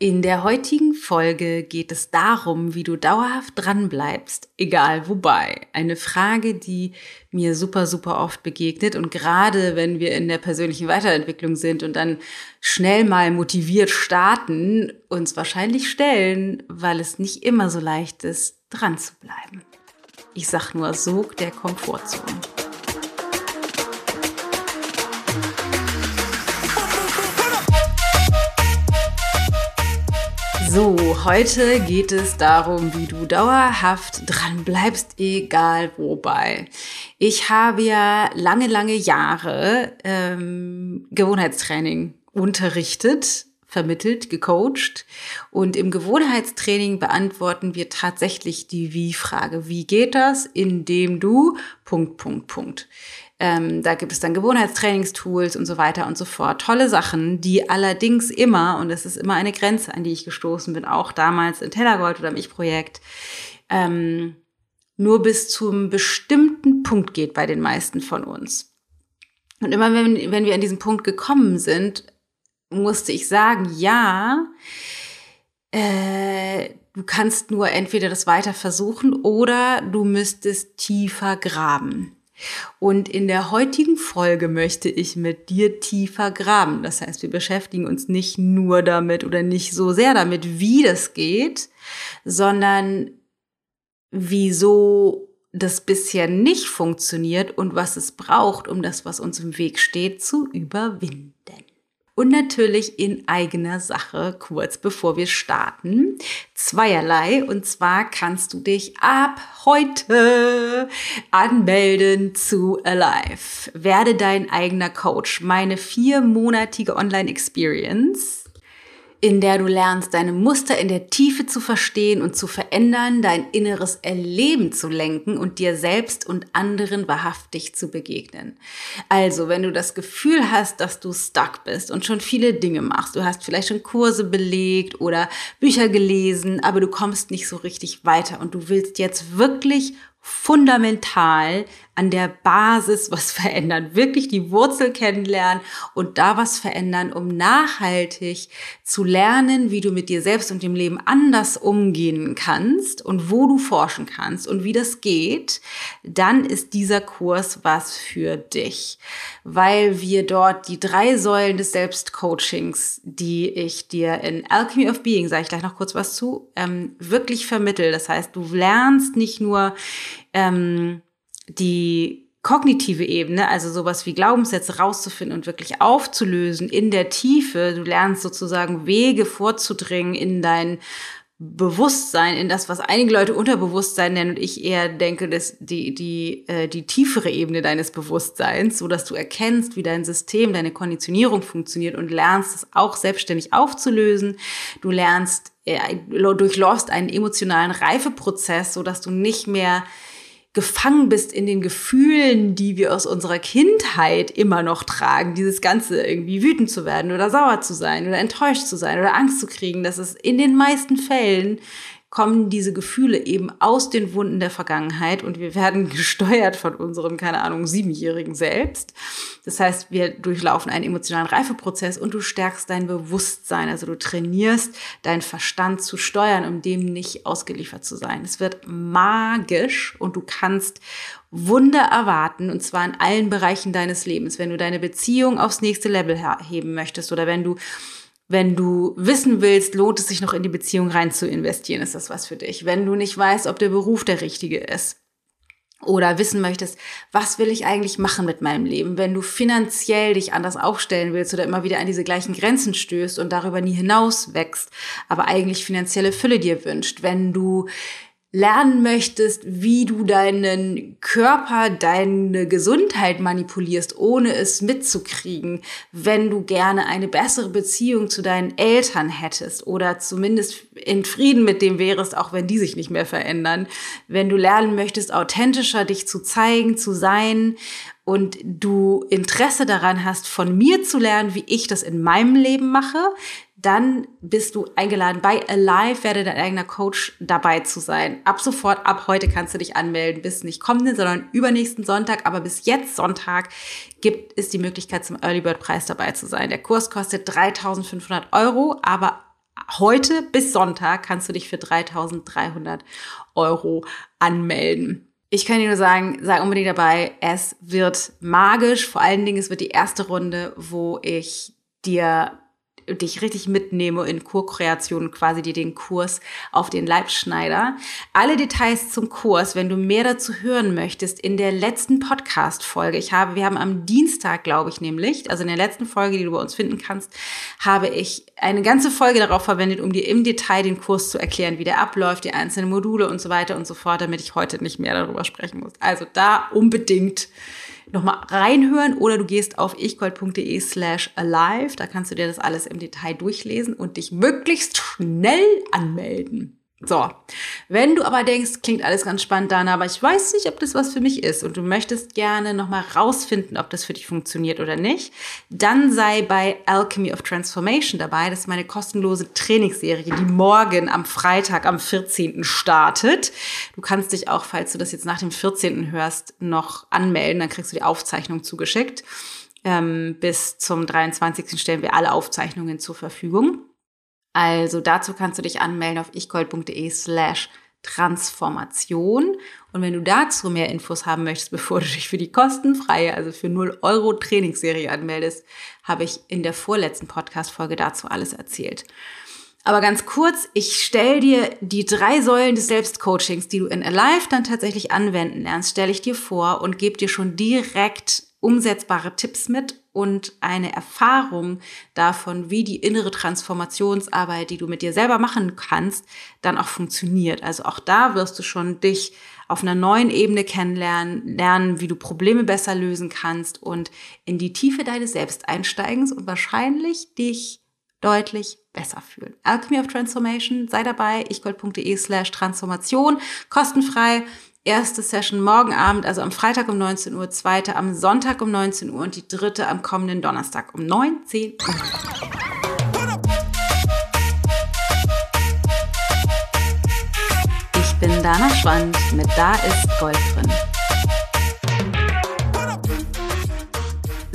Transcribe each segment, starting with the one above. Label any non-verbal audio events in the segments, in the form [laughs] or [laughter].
In der heutigen Folge geht es darum, wie du dauerhaft dranbleibst, egal wobei. Eine Frage, die mir super, super oft begegnet und gerade wenn wir in der persönlichen Weiterentwicklung sind und dann schnell mal motiviert starten, uns wahrscheinlich stellen, weil es nicht immer so leicht ist, dran zu bleiben. Ich sag nur, Sog der Komfortzone. So, heute geht es darum, wie du dauerhaft dran bleibst, egal wobei. Ich habe ja lange, lange Jahre ähm, Gewohnheitstraining unterrichtet, vermittelt, gecoacht. Und im Gewohnheitstraining beantworten wir tatsächlich die Wie-Frage. Wie geht das? Indem du Punkt, Punkt, Punkt. Ähm, da gibt es dann Gewohnheitstrainingstools und so weiter und so fort. Tolle Sachen, die allerdings immer, und das ist immer eine Grenze, an die ich gestoßen bin, auch damals in Tellergold oder im Ich-Projekt, ähm, nur bis zum bestimmten Punkt geht bei den meisten von uns. Und immer wenn, wenn wir an diesen Punkt gekommen sind, musste ich sagen, ja, äh, du kannst nur entweder das weiter versuchen oder du müsstest tiefer graben. Und in der heutigen Folge möchte ich mit dir tiefer graben. Das heißt, wir beschäftigen uns nicht nur damit oder nicht so sehr damit, wie das geht, sondern wieso das bisher nicht funktioniert und was es braucht, um das, was uns im Weg steht, zu überwinden und natürlich in eigener Sache kurz bevor wir starten. Zweierlei und zwar kannst du dich ab heute anmelden zu Alive. Werde dein eigener Coach. Meine viermonatige Online-Experience in der du lernst, deine Muster in der Tiefe zu verstehen und zu verändern, dein inneres Erleben zu lenken und dir selbst und anderen wahrhaftig zu begegnen. Also, wenn du das Gefühl hast, dass du stuck bist und schon viele Dinge machst, du hast vielleicht schon Kurse belegt oder Bücher gelesen, aber du kommst nicht so richtig weiter und du willst jetzt wirklich fundamental an der Basis was [laughs] verändern, wirklich die Wurzel kennenlernen und da was verändern, um nachhaltig zu lernen, wie du mit dir selbst und dem Leben anders umgehen kannst und wo du forschen kannst und wie das geht, dann ist dieser Kurs was für dich, weil wir dort die drei Säulen des Selbstcoachings, die ich dir in Alchemy of Being, sage ich gleich noch kurz was zu, ähm, wirklich vermittel. Das heißt, du lernst nicht nur ähm, die kognitive Ebene, also sowas wie Glaubenssätze rauszufinden und wirklich aufzulösen in der Tiefe. Du lernst sozusagen Wege vorzudringen in dein Bewusstsein, in das, was einige Leute Unterbewusstsein nennen und ich eher denke, dass die, die, äh, die tiefere Ebene deines Bewusstseins, so dass du erkennst, wie dein System, deine Konditionierung funktioniert und lernst es auch selbstständig aufzulösen. Du lernst, äh, durchläufst einen emotionalen Reifeprozess, so dass du nicht mehr gefangen bist in den Gefühlen, die wir aus unserer Kindheit immer noch tragen, dieses Ganze irgendwie wütend zu werden oder sauer zu sein oder enttäuscht zu sein oder Angst zu kriegen, dass es in den meisten Fällen kommen diese Gefühle eben aus den Wunden der Vergangenheit und wir werden [laughs] gesteuert von unserem, keine Ahnung, Siebenjährigen selbst. Das heißt, wir durchlaufen einen emotionalen Reifeprozess und du stärkst dein Bewusstsein. Also du trainierst deinen Verstand zu steuern, um dem nicht ausgeliefert zu sein. Es wird magisch und du kannst Wunder erwarten und zwar in allen Bereichen deines Lebens. Wenn du deine Beziehung aufs nächste Level heben möchtest oder wenn du wenn du wissen willst, lohnt es sich noch in die Beziehung rein zu investieren, ist das was für dich. Wenn du nicht weißt, ob der Beruf der richtige ist oder wissen möchtest, was will ich eigentlich machen mit meinem Leben, wenn du finanziell dich anders aufstellen willst oder immer wieder an diese gleichen Grenzen stößt und darüber nie hinaus wächst, aber eigentlich finanzielle Fülle dir wünscht, wenn du lernen möchtest, wie du deinen Körper, deine Gesundheit manipulierst, ohne es mitzukriegen, wenn du gerne eine bessere Beziehung zu deinen Eltern hättest oder zumindest in Frieden mit dem wärest, auch wenn die sich nicht mehr verändern, wenn du lernen möchtest, authentischer dich zu zeigen, zu sein und du Interesse daran hast, von mir zu lernen, wie ich das in meinem Leben mache, dann bist du eingeladen, bei Alive werde dein eigener Coach dabei zu sein. Ab sofort, ab heute kannst du dich anmelden, bis nicht kommenden, sondern übernächsten Sonntag, aber bis jetzt Sonntag gibt es die Möglichkeit zum Early Bird Preis dabei zu sein. Der Kurs kostet 3500 Euro, aber heute bis Sonntag kannst du dich für 3300 Euro anmelden. Ich kann dir nur sagen, sei unbedingt dabei. Es wird magisch. Vor allen Dingen, es wird die erste Runde, wo ich dir dich richtig mitnehme in Kurkreation quasi dir den Kurs auf den Leibschneider. Alle Details zum Kurs, wenn du mehr dazu hören möchtest, in der letzten Podcast-Folge. Ich habe, wir haben am Dienstag, glaube ich, nämlich, also in der letzten Folge, die du bei uns finden kannst, habe ich eine ganze Folge darauf verwendet, um dir im Detail den Kurs zu erklären, wie der abläuft, die einzelnen Module und so weiter und so fort, damit ich heute nicht mehr darüber sprechen muss. Also da unbedingt nochmal reinhören oder du gehst auf ichgold.de slash alive. Da kannst du dir das alles im Detail durchlesen und dich möglichst schnell anmelden. So, wenn du aber denkst, klingt alles ganz spannend, Dana, aber ich weiß nicht, ob das was für mich ist und du möchtest gerne nochmal rausfinden, ob das für dich funktioniert oder nicht, dann sei bei Alchemy of Transformation dabei. Das ist meine kostenlose Trainingsserie, die morgen am Freitag, am 14. startet. Du kannst dich auch, falls du das jetzt nach dem 14. hörst, noch anmelden, dann kriegst du die Aufzeichnung zugeschickt. Ähm, bis zum 23. stellen wir alle Aufzeichnungen zur Verfügung. Also dazu kannst du dich anmelden auf ichgold.de slash Transformation. Und wenn du dazu mehr Infos haben möchtest, [laughs] bevor du dich für die kostenfreie, also für 0 Euro Trainingsserie anmeldest, habe ich in der vorletzten Podcast-Folge dazu alles erzählt. Aber ganz kurz, ich stelle dir die drei Säulen des Selbstcoachings, die du in Alive dann tatsächlich anwenden lernst, stelle ich dir vor und gebe dir schon direkt umsetzbare Tipps mit und eine Erfahrung davon, wie die innere Transformationsarbeit, die du mit dir selber machen kannst, dann auch funktioniert. Also auch da wirst du schon dich auf einer neuen Ebene kennenlernen, lernen, wie du Probleme besser lösen kannst und in die Tiefe deines Selbst einsteigen und wahrscheinlich dich deutlich besser fühlen. Alchemy of Transformation, sei dabei, ichgold.de slash Transformation, kostenfrei erste Session morgen Abend, also am Freitag um 19 Uhr, zweite am Sonntag um 19 Uhr und die dritte am kommenden Donnerstag um 19 Uhr. Ich bin Dana Schwand mit Da ist Gold drin.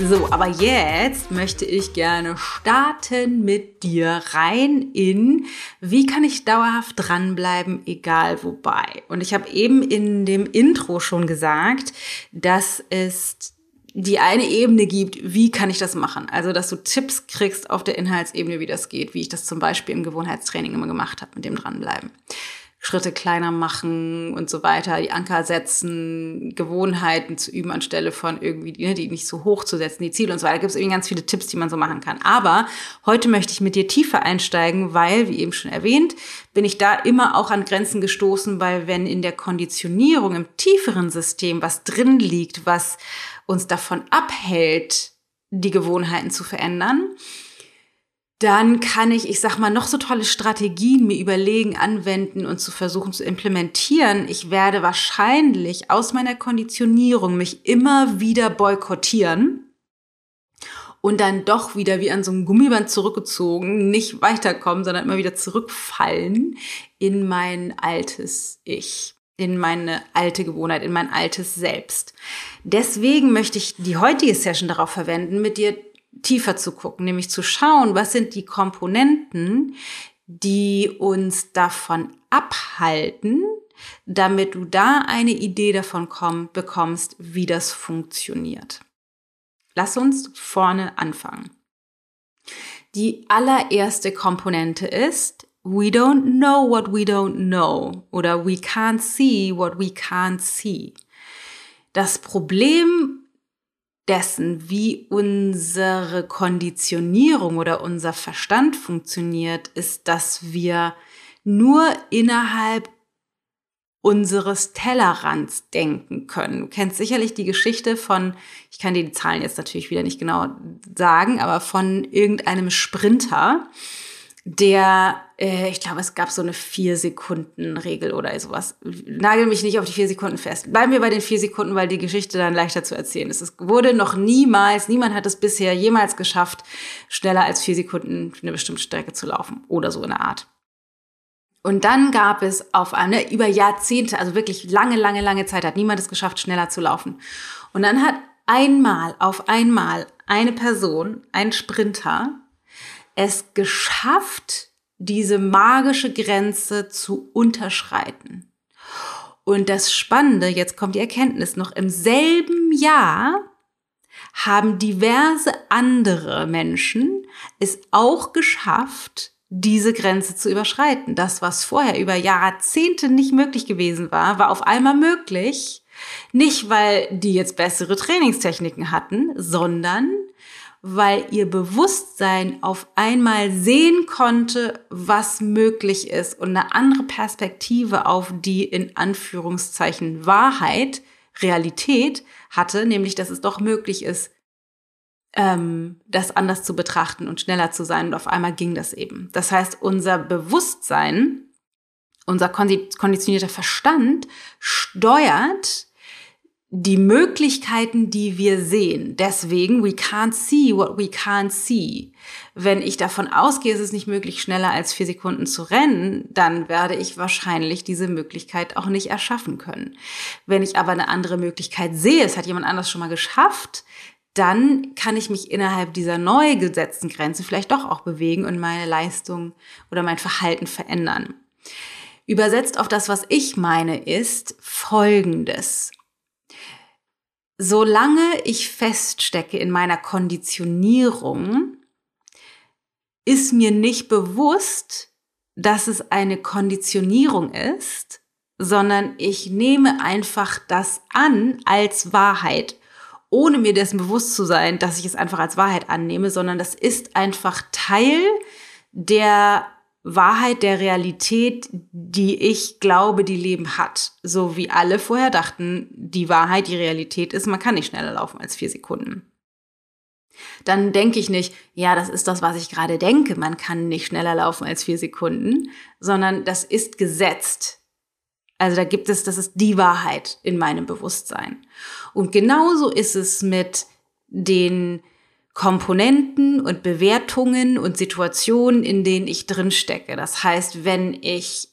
So, aber jetzt möchte ich gerne starten mit dir rein in, wie kann ich dauerhaft dranbleiben, egal wobei. Und ich habe eben in dem Intro schon gesagt, dass es die eine Ebene gibt, wie kann ich das machen? Also, dass du Tipps kriegst auf der Inhaltsebene, wie das geht, wie ich das zum Beispiel im Gewohnheitstraining immer gemacht habe, mit dem dranbleiben. Schritte kleiner machen und so weiter, die Anker setzen, Gewohnheiten zu üben, anstelle von irgendwie, die, ne, die nicht so hoch zu setzen, die Ziele und so weiter. Da gibt es irgendwie ganz viele Tipps, die man so machen kann. Aber heute möchte ich mit dir tiefer einsteigen, weil, wie eben schon erwähnt, bin ich da immer auch an Grenzen gestoßen, weil wenn in der Konditionierung im tieferen System was drin liegt, was uns davon abhält, die Gewohnheiten zu verändern, dann kann ich, ich sag mal, noch so tolle Strategien mir überlegen, anwenden und zu versuchen zu implementieren. Ich werde wahrscheinlich aus meiner Konditionierung mich immer wieder boykottieren und dann doch wieder wie an so einem Gummiband zurückgezogen, nicht weiterkommen, sondern immer wieder zurückfallen in mein altes Ich in meine alte Gewohnheit, in mein altes Selbst. Deswegen möchte ich die heutige Session darauf verwenden, mit dir tiefer zu gucken, nämlich zu schauen, was sind die Komponenten, die uns davon abhalten, damit du da eine Idee davon komm, bekommst, wie das funktioniert. Lass uns vorne anfangen. Die allererste Komponente ist, we don't know what we don't know oder we can't see what we can't see. Das Problem dessen, wie unsere Konditionierung oder unser Verstand funktioniert, ist, dass wir nur innerhalb unseres Tellerrands denken können. Du kennst sicherlich die Geschichte von, ich kann dir die Zahlen jetzt natürlich wieder nicht genau sagen, aber von irgendeinem Sprinter, der, äh, ich glaube, es gab so eine Vier-Sekunden-Regel oder sowas. Nagel mich nicht auf die vier Sekunden fest. Bleiben wir bei den vier Sekunden, weil die Geschichte dann leichter zu erzählen ist. Es wurde noch niemals, niemand hat es bisher jemals geschafft, schneller als vier Sekunden eine bestimmte Strecke zu laufen oder so in der Art. Und dann gab es auf eine, über Jahrzehnte, also wirklich lange, lange, lange Zeit hat niemand es geschafft, schneller zu laufen. Und dann hat einmal auf einmal eine Person, ein Sprinter, es geschafft, diese magische Grenze zu unterschreiten. Und das Spannende, jetzt kommt die Erkenntnis, noch im selben Jahr haben diverse andere Menschen es auch geschafft, diese Grenze zu überschreiten. Das, was vorher über Jahrzehnte nicht möglich gewesen war, war auf einmal möglich. Nicht, weil die jetzt bessere Trainingstechniken hatten, sondern weil ihr Bewusstsein auf einmal sehen konnte, was möglich ist und eine andere Perspektive auf die in Anführungszeichen Wahrheit, Realität hatte, nämlich dass es doch möglich ist, ähm, das anders zu betrachten und schneller zu sein. Und auf einmal ging das eben. Das heißt, unser Bewusstsein, unser konditionierter Verstand steuert die Möglichkeiten, die wir sehen. Deswegen, we can't see what we can't see. Wenn ich davon ausgehe, es ist nicht möglich, schneller als vier Sekunden zu rennen, dann werde ich wahrscheinlich diese Möglichkeit auch nicht erschaffen können. Wenn ich aber eine andere Möglichkeit sehe, es hat jemand anders schon mal geschafft, dann kann ich mich innerhalb dieser neu gesetzten Grenze vielleicht doch auch bewegen und meine Leistung oder mein Verhalten verändern. Übersetzt auf das, was ich meine, ist Folgendes solange ich feststecke in meiner Konditionierung, ist mir nicht bewusst, dass es eine Konditionierung ist, sondern ich nehme einfach das an als Wahrheit, ohne mir dessen bewusst zu sein, dass ich es einfach als Wahrheit annehme, sondern das ist einfach Teil der Wahrheit der Realität, die ich glaube, die Leben hat. So wie alle vorher dachten, die Wahrheit, die Realität ist, man kann nicht schneller laufen als vier Sekunden. Dann denke ich nicht, ja, das ist das, was ich gerade denke, man kann nicht schneller laufen als vier Sekunden, sondern das ist gesetzt. Also da gibt es, das ist die Wahrheit in meinem Bewusstsein. Und genauso ist es mit den Komponenten und Bewertungen und Situationen, in denen ich drin stecke. Das heißt, wenn ich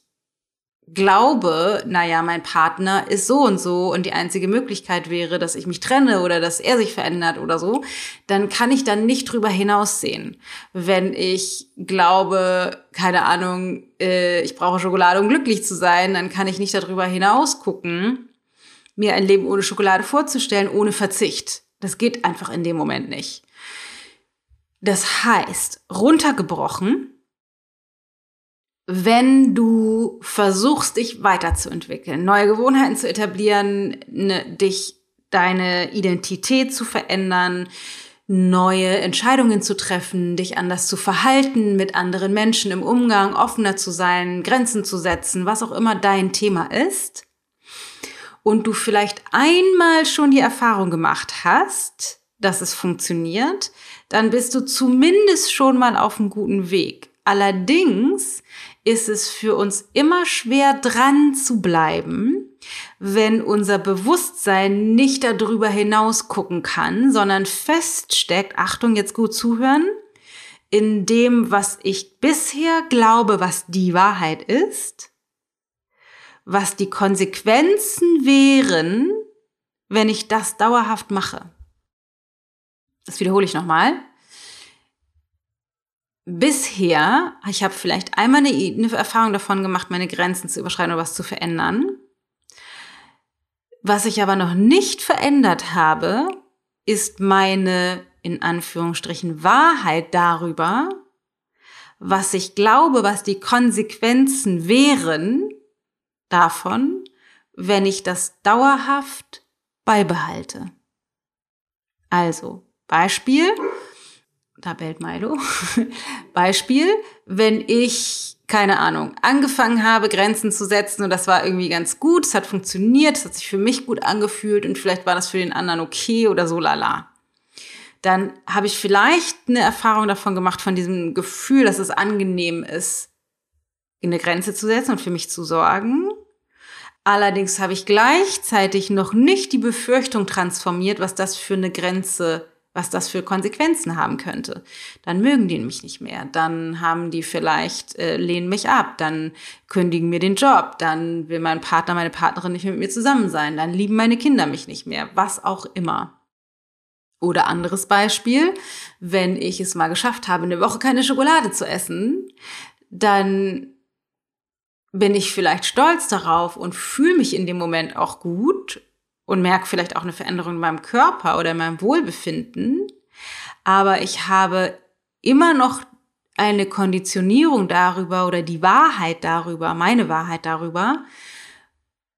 glaube, naja, mein Partner ist so und so und die einzige Möglichkeit wäre, dass ich mich trenne oder dass er sich verändert oder so, dann kann ich dann nicht drüber hinaussehen. Wenn ich glaube, keine Ahnung, äh, ich brauche Schokolade, um glücklich zu sein, dann kann ich nicht darüber hinaus gucken, mir ein Leben ohne Schokolade vorzustellen, ohne Verzicht. Das geht einfach in dem Moment nicht. Das heißt, runtergebrochen, wenn du versuchst, dich weiterzuentwickeln, neue Gewohnheiten zu etablieren, ne, dich deine Identität zu verändern, neue Entscheidungen zu treffen, dich anders zu verhalten, mit anderen Menschen im Umgang, offener zu sein, Grenzen zu setzen, was auch immer dein Thema ist, und du vielleicht einmal schon die Erfahrung gemacht hast, dass es funktioniert, dann bist du zumindest schon mal auf einem guten Weg. Allerdings ist es für uns immer schwer dran zu bleiben, wenn unser Bewusstsein nicht darüber hinaus gucken kann, sondern feststeckt, Achtung, jetzt gut zuhören, in dem, was ich bisher glaube, was die Wahrheit ist, was die Konsequenzen wären, wenn ich das dauerhaft mache das wiederhole ich nochmal. Bisher, ich habe vielleicht einmal eine, eine Erfahrung davon gemacht, meine Grenzen zu überschreiten oder was zu verändern. Was ich aber noch nicht verändert habe, ist meine, in Anführungsstrichen, Wahrheit darüber, was ich glaube, was die Konsequenzen wären davon, wenn ich das dauerhaft beibehalte. Also, Beispiel, da bellt Milo. [laughs] Beispiel, wenn ich, keine Ahnung, angefangen habe, Grenzen zu setzen und das war irgendwie ganz gut, es hat funktioniert, es hat sich für mich gut angefühlt und vielleicht war das für den anderen okay oder so lala. Dann habe ich vielleicht eine Erfahrung davon gemacht, von diesem Gefühl, dass es angenehm ist, eine Grenze zu setzen und für mich zu sorgen. Allerdings habe ich gleichzeitig noch nicht die Befürchtung transformiert, was das für eine Grenze was das für Konsequenzen haben könnte. Dann mögen die mich nicht mehr, dann haben die vielleicht, äh, lehnen mich ab, dann kündigen mir den Job, dann will mein Partner, meine Partnerin nicht mit mir zusammen sein, dann lieben meine Kinder mich nicht mehr, was auch immer. Oder anderes Beispiel, wenn ich es mal geschafft habe, eine Woche keine Schokolade zu essen, dann bin ich vielleicht stolz darauf und fühle mich in dem Moment auch gut und merke vielleicht auch eine Veränderung in meinem Körper oder in meinem Wohlbefinden. Aber ich habe immer noch eine Konditionierung darüber oder die Wahrheit darüber, meine Wahrheit darüber,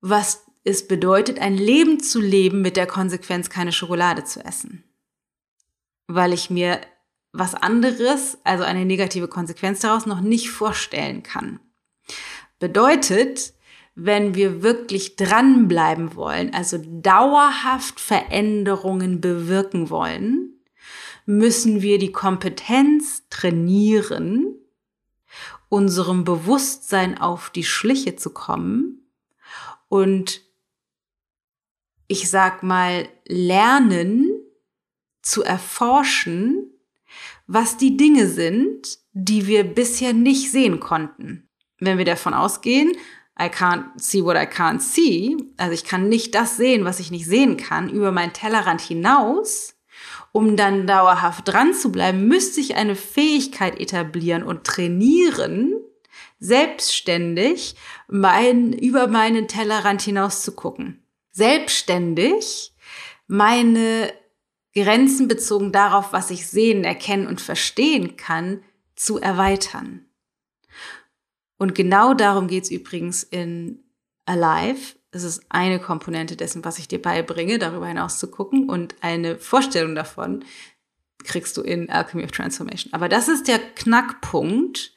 was es bedeutet, ein Leben zu leben mit der Konsequenz, keine Schokolade zu essen. Weil ich mir was anderes, also eine negative Konsequenz daraus, noch nicht vorstellen kann. Bedeutet, wenn wir wirklich dranbleiben wollen, also dauerhaft Veränderungen bewirken wollen, müssen wir die Kompetenz trainieren, unserem Bewusstsein auf die Schliche zu kommen und ich sag mal lernen zu erforschen, was die Dinge sind, die wir bisher nicht sehen konnten. Wenn wir davon ausgehen, I can't see what I can't see, also ich kann nicht das sehen, was ich nicht sehen kann, über meinen Tellerrand hinaus, um dann dauerhaft dran zu bleiben, müsste ich eine Fähigkeit etablieren und trainieren, selbstständig mein, über meinen Tellerrand hinaus zu gucken. Selbstständig meine Grenzen bezogen darauf, was ich sehen, erkennen und verstehen kann, zu erweitern. Und genau darum geht's übrigens in Alive. Es ist eine Komponente dessen, was ich dir beibringe, darüber hinaus zu gucken und eine Vorstellung davon kriegst du in Alchemy of Transformation. Aber das ist der Knackpunkt,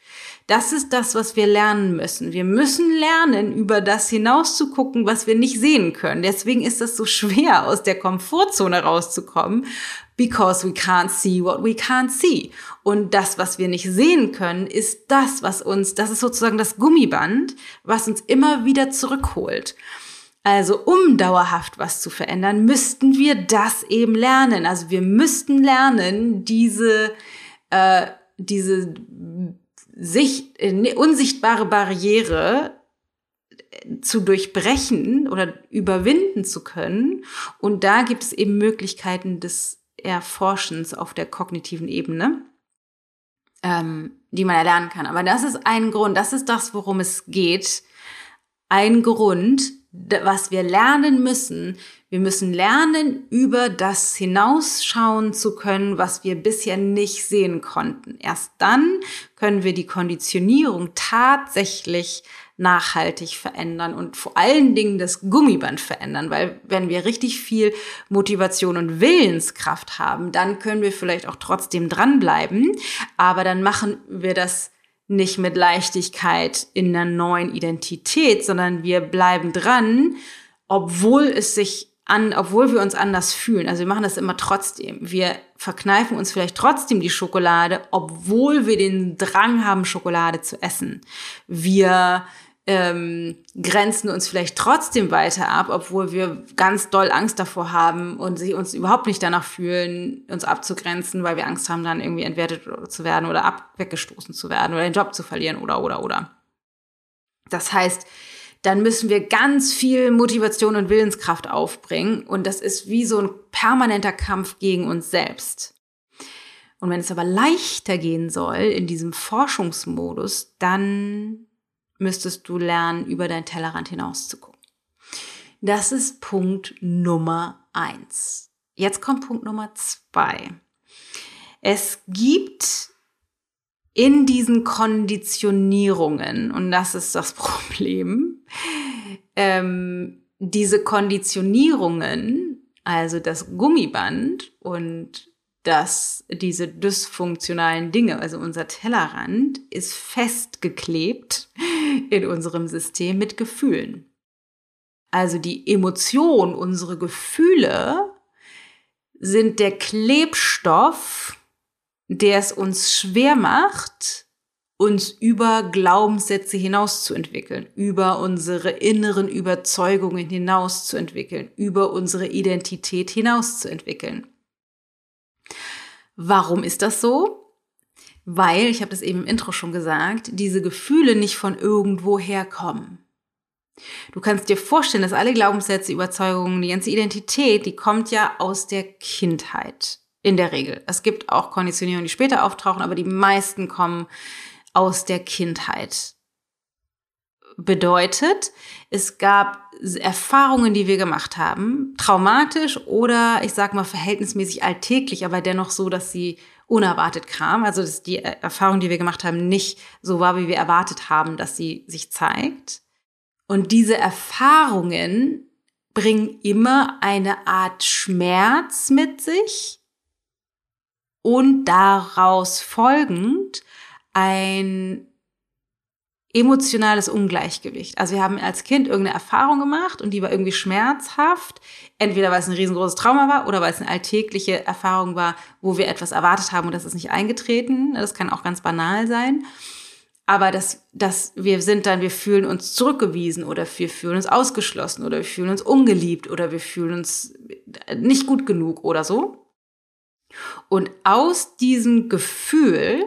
das ist das, was wir lernen müssen. Wir müssen lernen, über das hinaus zu gucken, was wir nicht sehen können. Deswegen ist das so schwer, aus der Komfortzone rauszukommen, because we can't see what we can't see. Und das, was wir nicht sehen können, ist das, was uns, das ist sozusagen das Gummiband, was uns immer wieder zurückholt. Also um dauerhaft was zu verändern, müssten wir das eben lernen. Also wir müssten lernen, diese, äh, diese Sicht, äh, unsichtbare Barriere äh, zu durchbrechen oder überwinden zu können. Und da gibt es eben Möglichkeiten des Erforschens auf der kognitiven Ebene, ähm, die man erlernen kann. Aber das ist ein Grund, das ist das, worum es geht. Ein Grund, was wir lernen müssen. Wir müssen lernen, über das hinausschauen zu können, was wir bisher nicht sehen konnten. Erst dann können wir die Konditionierung tatsächlich nachhaltig verändern und vor allen Dingen das Gummiband verändern, weil wenn wir richtig viel Motivation und Willenskraft haben, dann können wir vielleicht auch trotzdem dranbleiben, aber dann machen wir das nicht mit Leichtigkeit in einer neuen Identität, sondern wir bleiben dran, obwohl es sich an, obwohl wir uns anders fühlen. Also wir machen das immer trotzdem. Wir verkneifen uns vielleicht trotzdem die Schokolade, obwohl wir den Drang haben, Schokolade zu essen. Wir ähm, grenzen uns vielleicht trotzdem weiter ab, obwohl wir ganz doll Angst davor haben und sie uns überhaupt nicht danach fühlen, uns abzugrenzen, weil wir Angst haben, dann irgendwie entwertet zu werden oder ab weggestoßen zu werden oder den Job zu verlieren oder oder oder. Das heißt, dann müssen wir ganz viel Motivation und Willenskraft aufbringen und das ist wie so ein permanenter Kampf gegen uns selbst. Und wenn es aber leichter gehen soll in diesem Forschungsmodus, dann müsstest du lernen, über dein Tellerrand hinaus zu gucken. Das ist Punkt Nummer eins. Jetzt kommt Punkt Nummer zwei. Es gibt in diesen Konditionierungen, und das ist das [laughs] Problem, ähm, diese Konditionierungen, also das Gummiband und dass diese dysfunktionalen Dinge, also unser Tellerrand, ist festgeklebt in unserem System mit Gefühlen. Also die Emotion, unsere Gefühle sind der Klebstoff, der es uns schwer macht, uns über Glaubenssätze hinauszuentwickeln, über unsere inneren Überzeugungen hinauszuentwickeln, über unsere Identität hinauszuentwickeln. Warum ist das so? Weil, ich habe das eben im Intro schon gesagt, diese Gefühle nicht von irgendwo herkommen. Du kannst dir vorstellen, dass alle Glaubenssätze, Überzeugungen, die ganze Identität, die kommt ja aus der Kindheit. In der Regel. Es gibt auch Konditionierungen, die später auftauchen, aber die meisten kommen aus der Kindheit. Bedeutet, es gab Erfahrungen, die wir gemacht haben, traumatisch oder ich sag mal verhältnismäßig alltäglich, aber dennoch so, dass sie unerwartet kam. Also dass die Erfahrung, die wir gemacht haben, nicht so war, wie wir erwartet haben, dass sie sich zeigt. Und diese Erfahrungen bringen immer eine Art Schmerz mit sich und daraus folgend ein emotionales Ungleichgewicht. Also wir haben als Kind irgendeine Erfahrung gemacht und die war irgendwie schmerzhaft. Entweder weil es ein riesengroßes Trauma war oder weil es eine alltägliche Erfahrung war, wo wir etwas erwartet haben und das ist nicht eingetreten. Das kann auch ganz banal sein. Aber dass, dass wir sind dann, wir fühlen uns zurückgewiesen oder wir fühlen uns ausgeschlossen oder wir fühlen uns ungeliebt oder wir fühlen uns nicht gut genug oder so. Und aus diesem Gefühl,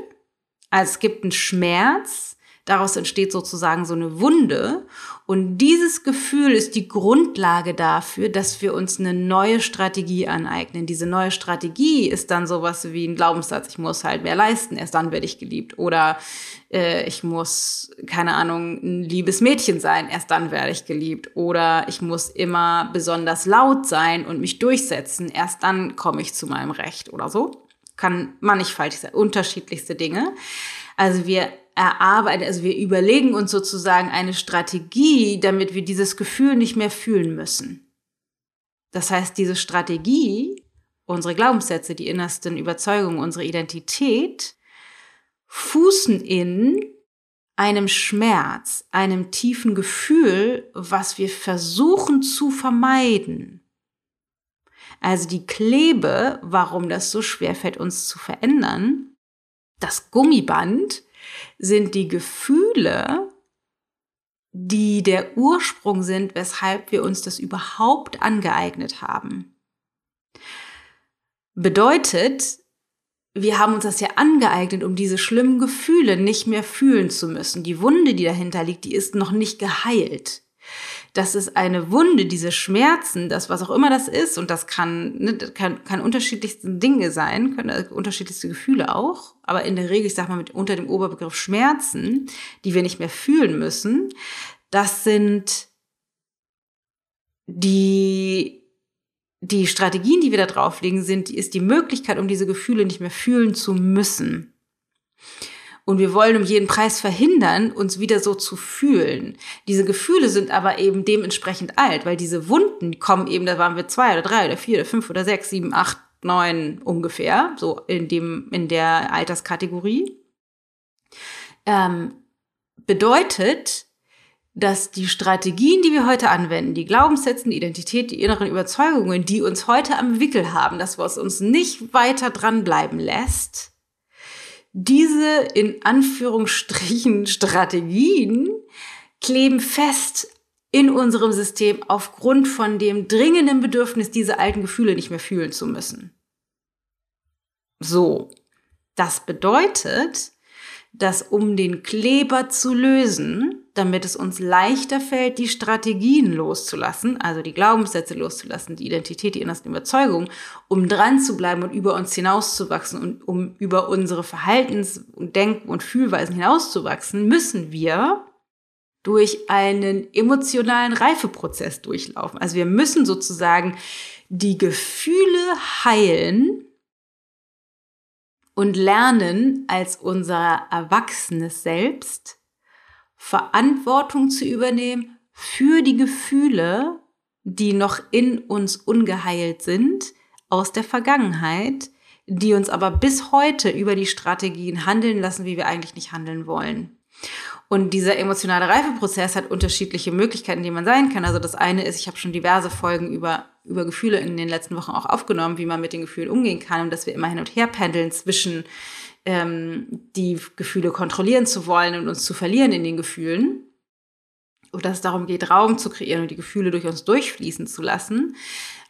also es gibt einen Schmerz, Daraus entsteht sozusagen so eine Wunde. Und dieses Gefühl ist die Grundlage dafür, dass wir uns eine neue Strategie aneignen. Diese neue Strategie ist dann sowas wie ein Glaubenssatz, ich muss halt mehr leisten, erst dann werde ich geliebt. Oder äh, ich muss, keine Ahnung, ein liebes Mädchen sein, erst dann werde ich geliebt. Oder ich muss immer besonders laut sein und mich durchsetzen, erst dann komme ich zu meinem Recht oder so. Kann mannigfaltig sein, unterschiedlichste Dinge. Also wir erarbeiten, also wir überlegen uns sozusagen eine Strategie, damit wir dieses Gefühl nicht mehr fühlen müssen. Das heißt, diese Strategie, unsere Glaubenssätze, die innersten Überzeugungen, unsere Identität, fußen in einem Schmerz, einem tiefen Gefühl, was wir versuchen zu vermeiden. Also die Klebe, warum das so schwer fällt, uns zu verändern, das Gummiband, sind die Gefühle, die der Ursprung sind, weshalb wir uns das überhaupt angeeignet haben. Bedeutet, wir haben uns das ja angeeignet, um diese schlimmen Gefühle nicht mehr fühlen zu müssen. Die Wunde, die dahinter liegt, die ist noch nicht geheilt das ist eine Wunde, diese Schmerzen, das was auch immer das ist, und das kann, ne, kann, kann unterschiedlichste Dinge sein, können äh, unterschiedlichste Gefühle auch, aber in der Regel, ich sag mal, mit unter dem Oberbegriff Schmerzen, die wir nicht mehr fühlen müssen, das sind die die Strategien, die wir da drauflegen, sind, ist die Möglichkeit, um diese Gefühle nicht mehr fühlen zu müssen. Und wir wollen um jeden Preis verhindern, uns wieder so zu fühlen. Diese Gefühle sind aber eben dementsprechend alt, weil diese Wunden kommen eben, da waren wir zwei oder drei oder vier oder fünf oder sechs, sieben, acht, neun ungefähr, so in dem, in der Alterskategorie. Ähm, bedeutet, dass die Strategien, die wir heute anwenden, die Glaubenssätze, die Identität, die inneren Überzeugungen, die uns heute am Wickel haben, das, was uns nicht weiter dranbleiben lässt, diese in Anführungsstrichen [laughs] Strategien kleben fest in unserem System aufgrund von dem dringenden Bedürfnis, diese alten Gefühle nicht mehr fühlen zu müssen. So, das bedeutet, dass um den Kleber zu lösen, damit es uns leichter fällt, die Strategien loszulassen, also die Glaubenssätze loszulassen, die Identität, die innersten Überzeugungen, um dran zu bleiben und über uns hinauszuwachsen und um über unsere Verhaltens- und Denken- und Fühlweisen hinauszuwachsen, müssen wir durch einen emotionalen Reifeprozess durchlaufen. Also wir müssen sozusagen die Gefühle heilen, und lernen als unser erwachsenes Selbst Verantwortung zu übernehmen für die Gefühle, die noch in uns ungeheilt sind aus der Vergangenheit, die uns aber bis heute über die Strategien handeln lassen, wie wir eigentlich nicht handeln wollen. Und dieser emotionale Reifeprozess hat unterschiedliche Möglichkeiten, die man sein kann. Also das eine ist, ich habe schon diverse Folgen über, über Gefühle in den letzten Wochen auch aufgenommen, wie man mit den Gefühlen umgehen kann und dass wir immer hin und her pendeln zwischen ähm, die Gefühle kontrollieren zu wollen und uns zu verlieren in den Gefühlen. Und dass es darum geht, Raum zu kreieren und die Gefühle durch uns durchfließen zu lassen.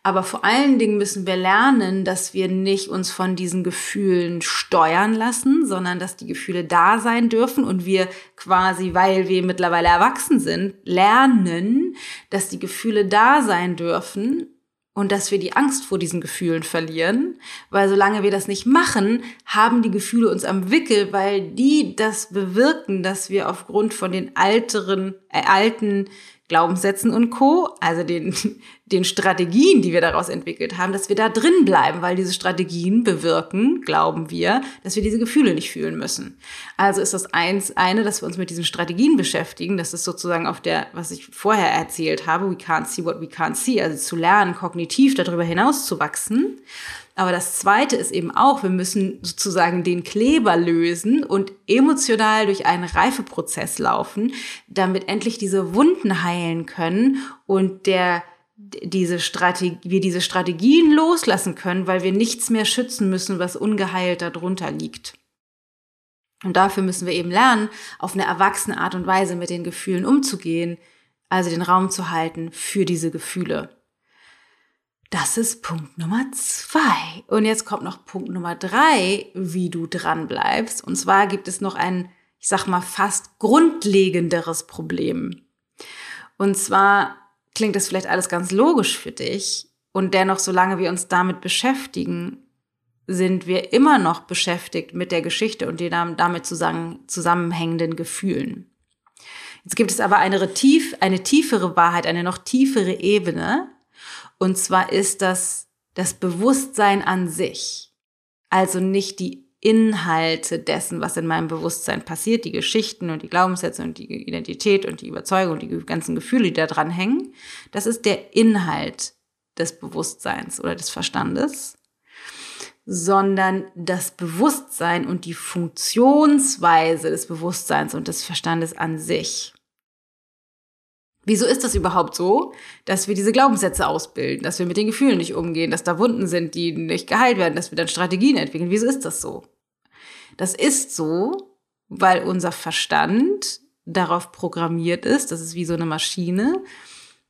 Aber vor allen Dingen müssen wir lernen, dass wir nicht uns von diesen Gefühlen steuern lassen, sondern dass die Gefühle da sein dürfen und wir quasi, weil wir mittlerweile erwachsen sind, lernen, dass die Gefühle da sein dürfen und dass wir die Angst vor diesen Gefühlen verlieren, weil solange wir das nicht machen, haben die Gefühle uns am Wickel, weil die das bewirken, dass wir aufgrund von den alteren, äh, alten Glaubenssätzen und Co., also den, den Strategien, die wir daraus entwickelt haben, dass wir da drin bleiben, weil diese Strategien bewirken, glauben wir, dass wir diese Gefühle nicht fühlen müssen. Also ist das eins, eine, dass wir uns mit diesen Strategien beschäftigen. Das ist sozusagen auf der, was ich vorher erzählt habe, we can't see what we can't see, also zu lernen, kognitiv darüber hinaus zu wachsen. Aber das Zweite ist eben auch, wir müssen sozusagen den Kleber lösen und emotional durch einen Reifeprozess laufen, damit endlich diese Wunden heilen können und der diese Strategie, wir diese Strategien loslassen können, weil wir nichts mehr schützen müssen, was ungeheilt darunter liegt. Und dafür müssen wir eben lernen, auf eine erwachsene Art und Weise mit den Gefühlen umzugehen, also den Raum zu halten für diese Gefühle. Das ist Punkt Nummer zwei. Und jetzt kommt noch Punkt Nummer drei, wie du dran bleibst. Und zwar gibt es noch ein, ich sag mal, fast grundlegenderes Problem. Und zwar klingt das vielleicht alles ganz logisch für dich. Und dennoch, solange wir uns damit beschäftigen, sind wir immer noch beschäftigt mit der Geschichte und den damit zusammenhängenden Gefühlen. Jetzt gibt es aber eine, tief, eine tiefere Wahrheit, eine noch tiefere Ebene, und zwar ist das das Bewusstsein an sich. Also nicht die Inhalte dessen, was in meinem Bewusstsein passiert, die Geschichten und die Glaubenssätze und die Identität und die Überzeugung und die ganzen Gefühle, die da dran hängen. Das ist der Inhalt des Bewusstseins oder des Verstandes, sondern das Bewusstsein und die Funktionsweise des Bewusstseins und des Verstandes an sich. Wieso ist das überhaupt so, dass wir diese Glaubenssätze ausbilden, dass wir mit den Gefühlen nicht umgehen, dass da Wunden sind, die nicht geheilt werden, dass wir dann Strategien entwickeln? Wieso ist das so? Das ist so, weil unser Verstand darauf programmiert ist, das ist wie so eine Maschine,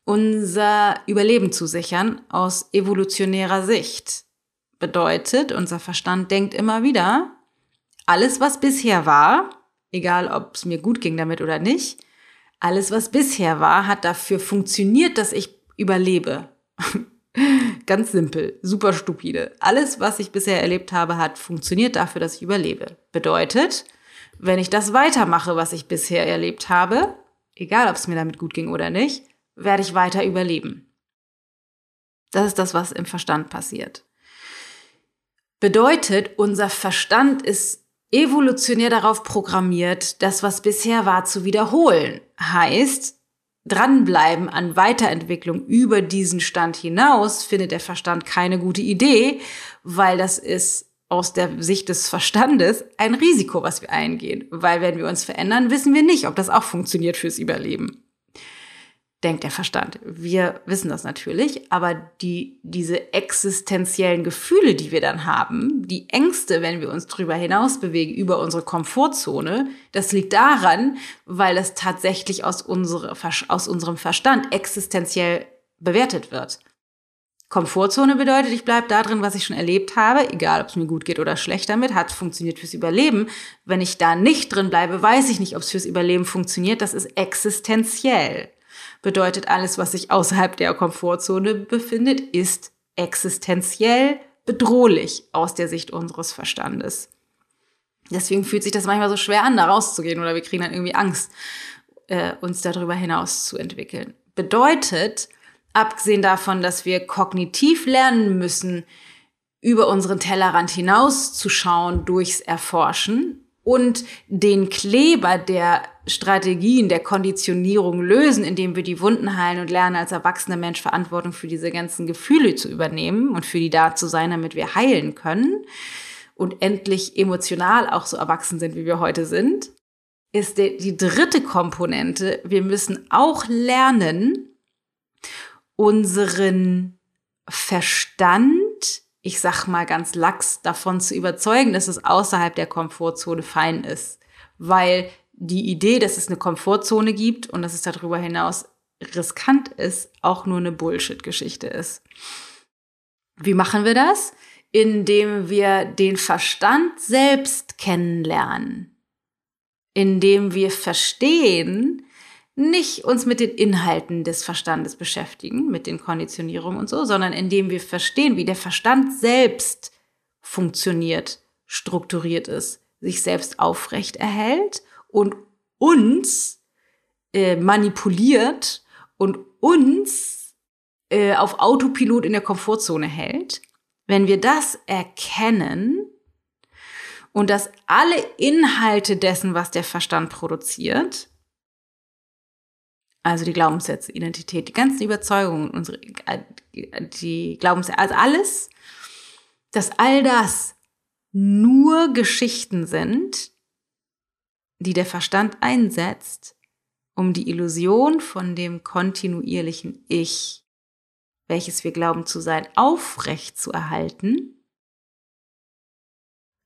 unser Überleben zu sichern aus evolutionärer Sicht. Bedeutet, unser Verstand denkt immer wieder, alles, was bisher war, egal ob es mir gut ging damit oder nicht, alles, was bisher war, hat dafür funktioniert, dass ich überlebe. [laughs] Ganz simpel, super stupide. Alles, was ich bisher erlebt habe, hat funktioniert dafür, dass ich überlebe. Bedeutet, wenn ich das weitermache, was ich bisher erlebt habe, egal ob es mir damit gut ging oder nicht, werde ich weiter überleben. Das ist das, was im Verstand passiert. Bedeutet, unser Verstand ist evolutionär darauf programmiert, das, was bisher war, zu wiederholen. Heißt, dranbleiben an Weiterentwicklung über diesen Stand hinaus findet der Verstand keine gute Idee, weil das ist aus der Sicht des Verstandes ein Risiko, was wir eingehen. Weil wenn wir uns verändern, wissen wir nicht, ob das auch funktioniert fürs Überleben denkt der Verstand. Wir wissen das natürlich, aber die, diese existenziellen Gefühle, die wir dann haben, die Ängste, wenn wir uns drüber hinaus bewegen, über unsere Komfortzone, das liegt daran, weil das tatsächlich aus, unsere, aus unserem Verstand existenziell bewertet wird. Komfortzone bedeutet, ich bleibe da drin, was ich schon erlebt habe, egal ob es mir gut geht oder schlecht damit, hat funktioniert fürs Überleben. Wenn ich da nicht drin bleibe, weiß ich nicht, ob es fürs Überleben funktioniert. Das ist existenziell bedeutet alles, was sich außerhalb der Komfortzone befindet, ist existenziell bedrohlich aus der Sicht unseres Verstandes. Deswegen fühlt sich das manchmal so schwer an, da rauszugehen oder wir kriegen dann irgendwie Angst, äh, uns darüber hinaus zu entwickeln. Bedeutet, abgesehen davon, dass wir kognitiv lernen müssen, über unseren Tellerrand hinaus zu schauen durchs Erforschen, und den Kleber der Strategien, der Konditionierung lösen, indem wir die Wunden heilen und lernen, als erwachsener Mensch Verantwortung für diese ganzen Gefühle zu übernehmen und für die da zu sein, damit wir heilen können und endlich emotional auch so erwachsen sind, wie wir heute sind, ist die dritte Komponente. Wir müssen auch lernen, unseren Verstand ich sag mal ganz lax, davon zu überzeugen, dass es außerhalb der Komfortzone fein ist. Weil die Idee, dass es eine Komfortzone gibt und dass es darüber hinaus riskant ist, auch nur eine Bullshit-Geschichte ist. Wie machen wir das? Indem wir den Verstand selbst kennenlernen. Indem wir verstehen, nicht uns mit den Inhalten des Verstandes beschäftigen, mit den Konditionierungen und so, sondern indem wir verstehen, wie der Verstand selbst funktioniert, strukturiert ist, sich selbst aufrecht erhält und uns äh, manipuliert und uns äh, auf Autopilot in der Komfortzone hält. Wenn wir das erkennen und dass alle Inhalte dessen, was der Verstand produziert, also die Glaubenssätze, Identität, die ganzen Überzeugungen, unsere, die Glaubenssätze, also alles, dass all das nur Geschichten sind, die der Verstand einsetzt, um die Illusion von dem kontinuierlichen Ich, welches wir glauben zu sein, aufrecht zu erhalten,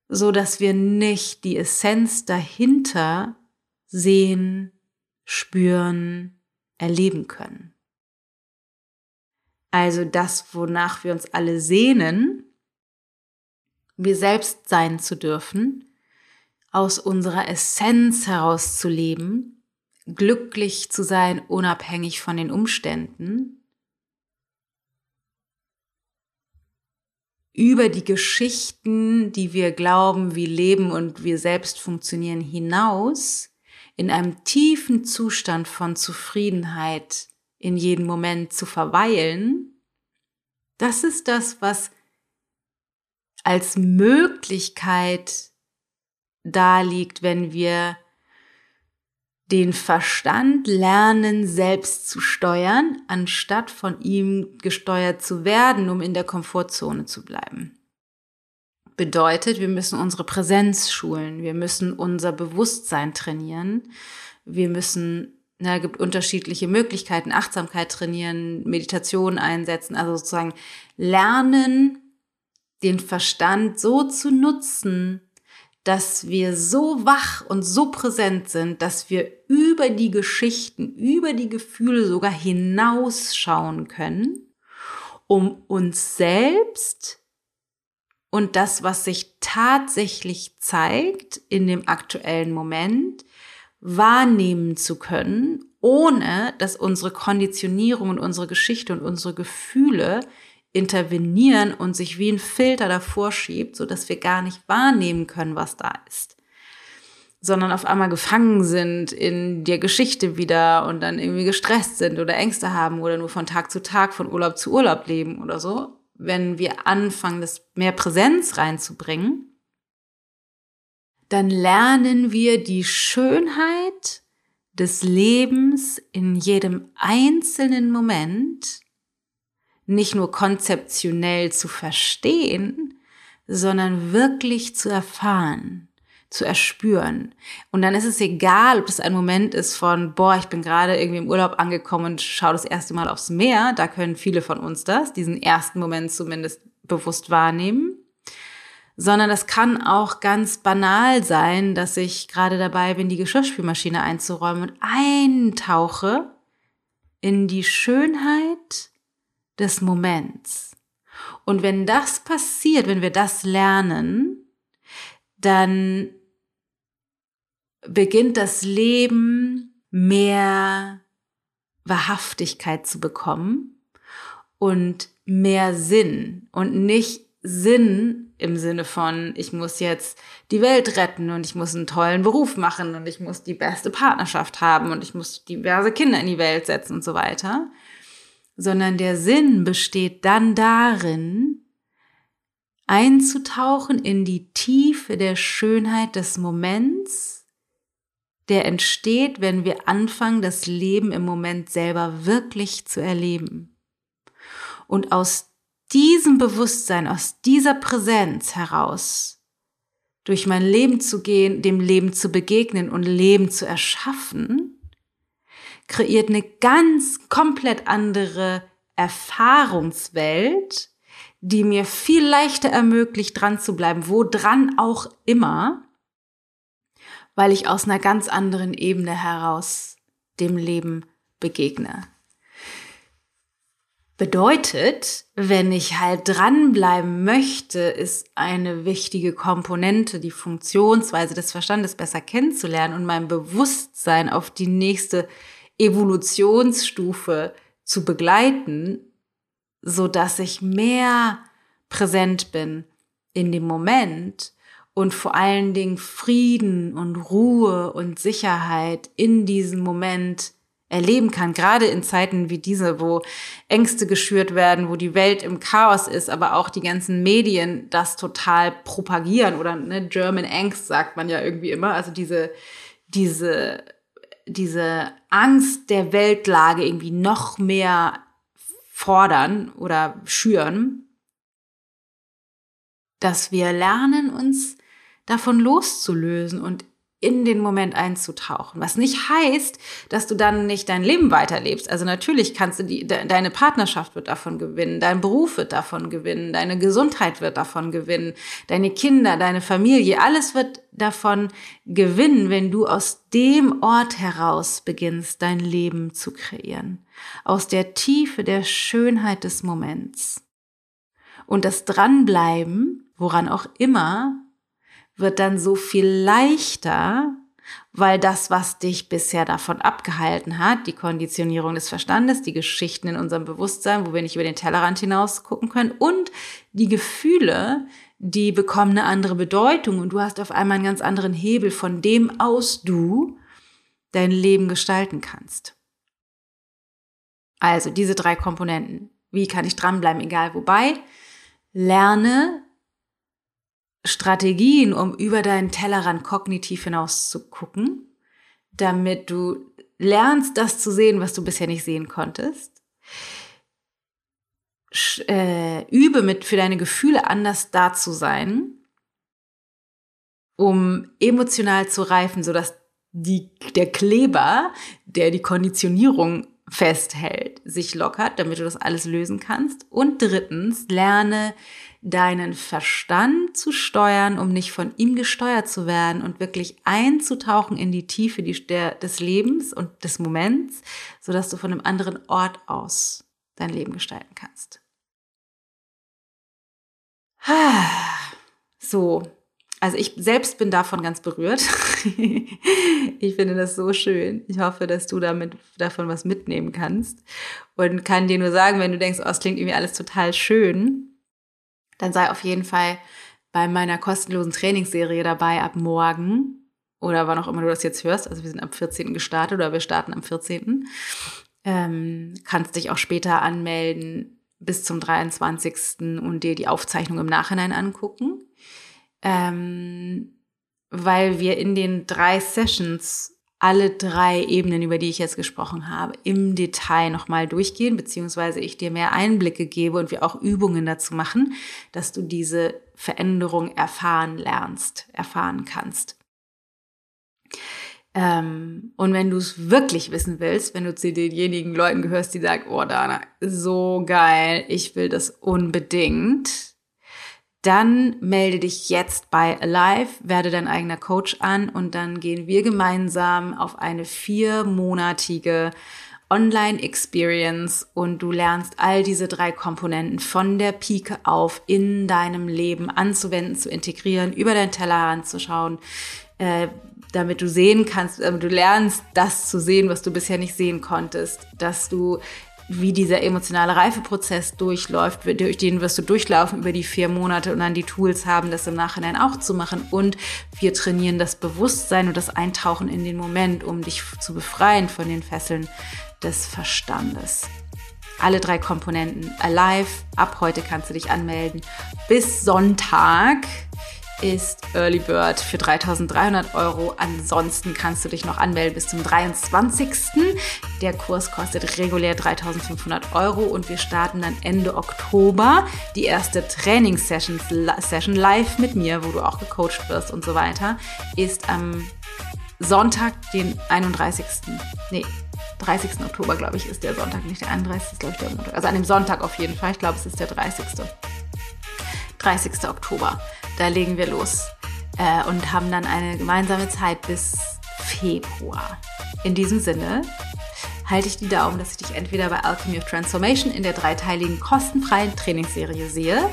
so dass wir nicht die Essenz dahinter sehen, spüren, erleben können. Also das, wonach wir uns alle sehnen, wir selbst sein zu dürfen, aus unserer Essenz heraus zu leben, glücklich zu sein, unabhängig von den Umständen, über die Geschichten, die wir glauben, wie Leben und wir selbst funktionieren, hinaus in einem tiefen Zustand von Zufriedenheit in jedem Moment zu verweilen, das ist das, was als Möglichkeit da liegt, wenn wir den Verstand lernen, selbst zu steuern, anstatt von ihm gesteuert zu werden, um in der Komfortzone zu bleiben. Bedeutet, wir müssen unsere Präsenz schulen, wir müssen unser Bewusstsein trainieren, wir müssen, na, gibt unterschiedliche Möglichkeiten, Achtsamkeit trainieren, Meditation einsetzen, also sozusagen lernen, den Verstand so zu nutzen, dass wir so wach und so präsent sind, dass wir über die Geschichten, über die Gefühle sogar hinausschauen können, um uns selbst und das, was sich tatsächlich zeigt in dem aktuellen Moment, wahrnehmen zu können, ohne dass unsere Konditionierung und unsere Geschichte und unsere Gefühle intervenieren und sich wie ein Filter davor schiebt, so dass wir gar nicht wahrnehmen können, was da ist. Sondern auf einmal gefangen sind in der Geschichte wieder und dann irgendwie gestresst sind oder Ängste haben oder nur von Tag zu Tag, von Urlaub zu Urlaub leben oder so. Wenn wir anfangen, das mehr Präsenz reinzubringen, dann lernen wir die Schönheit des Lebens in jedem einzelnen Moment nicht nur konzeptionell zu verstehen, sondern wirklich zu erfahren, zu erspüren. Und dann ist es egal, ob das ein Moment ist von, boah, ich bin gerade irgendwie im Urlaub angekommen und schaue das erste Mal aufs Meer. Da können viele von uns das, diesen ersten Moment zumindest bewusst wahrnehmen. Sondern das kann auch ganz banal sein, dass ich gerade dabei bin, die Geschirrspülmaschine einzuräumen und eintauche in die Schönheit des Moments. Und wenn das passiert, wenn wir das lernen, dann beginnt das Leben mehr Wahrhaftigkeit zu bekommen und mehr Sinn und nicht Sinn im Sinne von, ich muss jetzt die Welt retten und ich muss einen tollen Beruf machen und ich muss die beste Partnerschaft haben und ich muss diverse Kinder in die Welt setzen und so weiter, sondern der Sinn besteht dann darin, einzutauchen in die Tiefe der Schönheit des Moments, der entsteht, wenn wir anfangen, das Leben im Moment selber wirklich zu erleben. Und aus diesem Bewusstsein, aus dieser Präsenz heraus, durch mein Leben zu gehen, dem Leben zu begegnen und Leben zu erschaffen, kreiert eine ganz komplett andere Erfahrungswelt, die mir viel leichter ermöglicht, dran zu bleiben, wo dran auch immer, weil ich aus einer ganz anderen Ebene heraus dem Leben begegne. Bedeutet, wenn ich halt dranbleiben möchte, ist eine wichtige Komponente, die Funktionsweise des Verstandes besser kennenzulernen und mein Bewusstsein auf die nächste Evolutionsstufe zu begleiten, so dass ich mehr präsent bin in dem Moment und vor allen Dingen Frieden und Ruhe und Sicherheit in diesem Moment erleben kann, gerade in Zeiten wie diese, wo Ängste geschürt werden, wo die Welt im Chaos ist, aber auch die ganzen Medien das total propagieren. Oder ne, German Angst sagt man ja irgendwie immer, also diese diese diese Angst der Weltlage irgendwie noch mehr fordern oder schüren, dass wir lernen, uns davon loszulösen und in den Moment einzutauchen. Was nicht heißt, dass du dann nicht dein Leben weiterlebst. Also natürlich kannst du die, de, deine Partnerschaft wird davon gewinnen, dein Beruf wird davon gewinnen, deine Gesundheit wird davon gewinnen, deine Kinder, deine Familie, alles wird davon gewinnen, wenn du aus dem Ort heraus beginnst, dein Leben zu kreieren. Aus der Tiefe der Schönheit des Moments. Und das Dranbleiben, woran auch immer, wird dann so viel leichter, weil das, was dich bisher davon abgehalten hat, die Konditionierung des Verstandes, die Geschichten in unserem Bewusstsein, wo wir nicht über den Tellerrand hinaus gucken können und die Gefühle, die bekommen eine andere Bedeutung und du hast auf einmal einen ganz anderen Hebel, von dem aus du dein Leben gestalten kannst. Also diese drei Komponenten. Wie kann ich dranbleiben, egal wobei? Lerne Strategien, um über deinen Tellerrand kognitiv hinaus zu gucken, damit du lernst, das zu sehen, was du bisher nicht sehen konntest. Äh, übe mit für deine Gefühle anders da zu sein, um emotional zu reifen, sodass die, der Kleber, der die Konditionierung festhält, sich lockert, damit du das alles lösen kannst. Und drittens, lerne deinen Verstand zu steuern, um nicht von ihm gesteuert zu werden und wirklich einzutauchen in die Tiefe des Lebens und des Moments, sodass du von einem anderen Ort aus dein Leben gestalten kannst. [sighs] So, also ich selbst bin davon ganz berührt. [laughs] ich finde das so schön. Ich hoffe, dass du damit davon was mitnehmen kannst und kann dir nur sagen, wenn du denkst, oh, es klingt irgendwie alles total schön, dann sei auf jeden Fall bei meiner kostenlosen Trainingsserie dabei ab morgen oder wann auch immer du das jetzt hörst. Also wir sind am 14. gestartet oder wir starten am 14. Ähm, kannst dich auch später anmelden bis zum 23. und dir die Aufzeichnung im Nachhinein angucken. Ähm, weil wir in den drei Sessions alle drei Ebenen, über die ich jetzt gesprochen habe, im Detail nochmal durchgehen, beziehungsweise ich dir mehr Einblicke gebe und wir auch Übungen dazu machen, dass du diese Veränderung erfahren lernst, erfahren kannst. Ähm, und wenn du es wirklich wissen willst, wenn du zu denjenigen Leuten gehörst, die sagen, oh Dana, so geil, ich will das unbedingt, dann melde dich jetzt bei Alive, werde dein eigener Coach an und dann gehen wir gemeinsam auf eine viermonatige Online-Experience und du lernst all diese drei Komponenten von der Pike auf in deinem Leben anzuwenden, zu integrieren, über dein Tellerrand zu schauen, äh, damit du sehen kannst, äh, du lernst, das zu sehen, was du bisher nicht sehen konntest, dass du wie dieser emotionale Reifeprozess durchläuft, durch den wirst du durchlaufen über die vier Monate und dann die Tools haben, das im Nachhinein auch zu machen. Und wir trainieren das Bewusstsein und das Eintauchen in den Moment, um dich zu befreien von den Fesseln des Verstandes. Alle drei Komponenten alive. Ab heute kannst du dich anmelden. Bis Sonntag ist Early Bird für 3300 Euro. Ansonsten kannst du dich noch anmelden bis zum 23. Der Kurs kostet regulär 3500 Euro und wir starten dann Ende Oktober die erste Trainingssession Session live mit mir, wo du auch gecoacht wirst und so weiter, ist am Sonntag, den 31. Nee, 30. Oktober, glaube ich, ist der Sonntag, nicht der 31. ist, glaube ich, der Montag. Also an dem Sonntag auf jeden Fall. Ich glaube, es ist der 30. 30. Oktober. Da legen wir los äh, und haben dann eine gemeinsame Zeit bis Februar. In diesem Sinne halte ich die Daumen, dass ich dich entweder bei Alchemy of Transformation in der dreiteiligen kostenfreien Trainingsserie sehe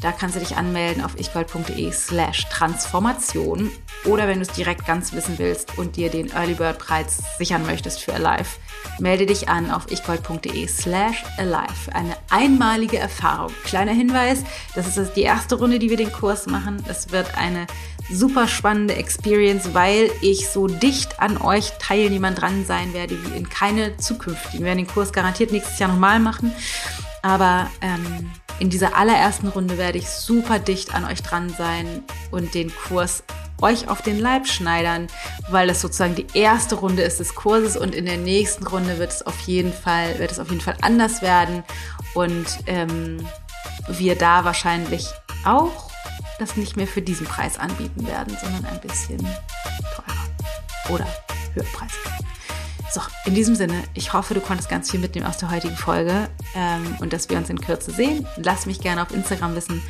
Da kannst du dich anmelden auf ichgold.de slash Transformation. Oder wenn du es direkt ganz wissen willst und dir den Early Bird Preis sichern möchtest für Alive, melde dich an auf ichgold.de slash alive. Eine einmalige Erfahrung. Kleiner Hinweis, das ist die erste Runde, die wir den Kurs machen. Es wird eine super spannende Experience, weil ich so dicht an euch Teilnehmern dran sein werde wie in keine zukünftigen. Wir werden den Kurs garantiert nächstes Jahr nochmal machen. Aber ähm, in dieser allerersten Runde werde ich super dicht an euch dran sein und den Kurs euch auf den Leib schneidern, weil es sozusagen die erste Runde ist des Kurses und in der nächsten Runde wird es auf jeden Fall, wird es auf jeden Fall anders werden und ähm, wir da wahrscheinlich auch das nicht mehr für diesen Preis anbieten werden, sondern ein bisschen teurer oder höher Preis. So, in diesem Sinne, ich hoffe, du konntest ganz viel mitnehmen aus der heutigen Folge ähm, und dass wir uns in Kürze sehen. Lass mich gerne auf Instagram wissen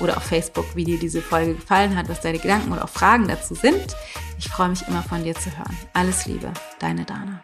oder auf Facebook, wie dir diese Folge gefallen hat, was deine Gedanken oder auch Fragen dazu sind. Ich freue mich immer von dir zu hören. Alles Liebe, deine Dana.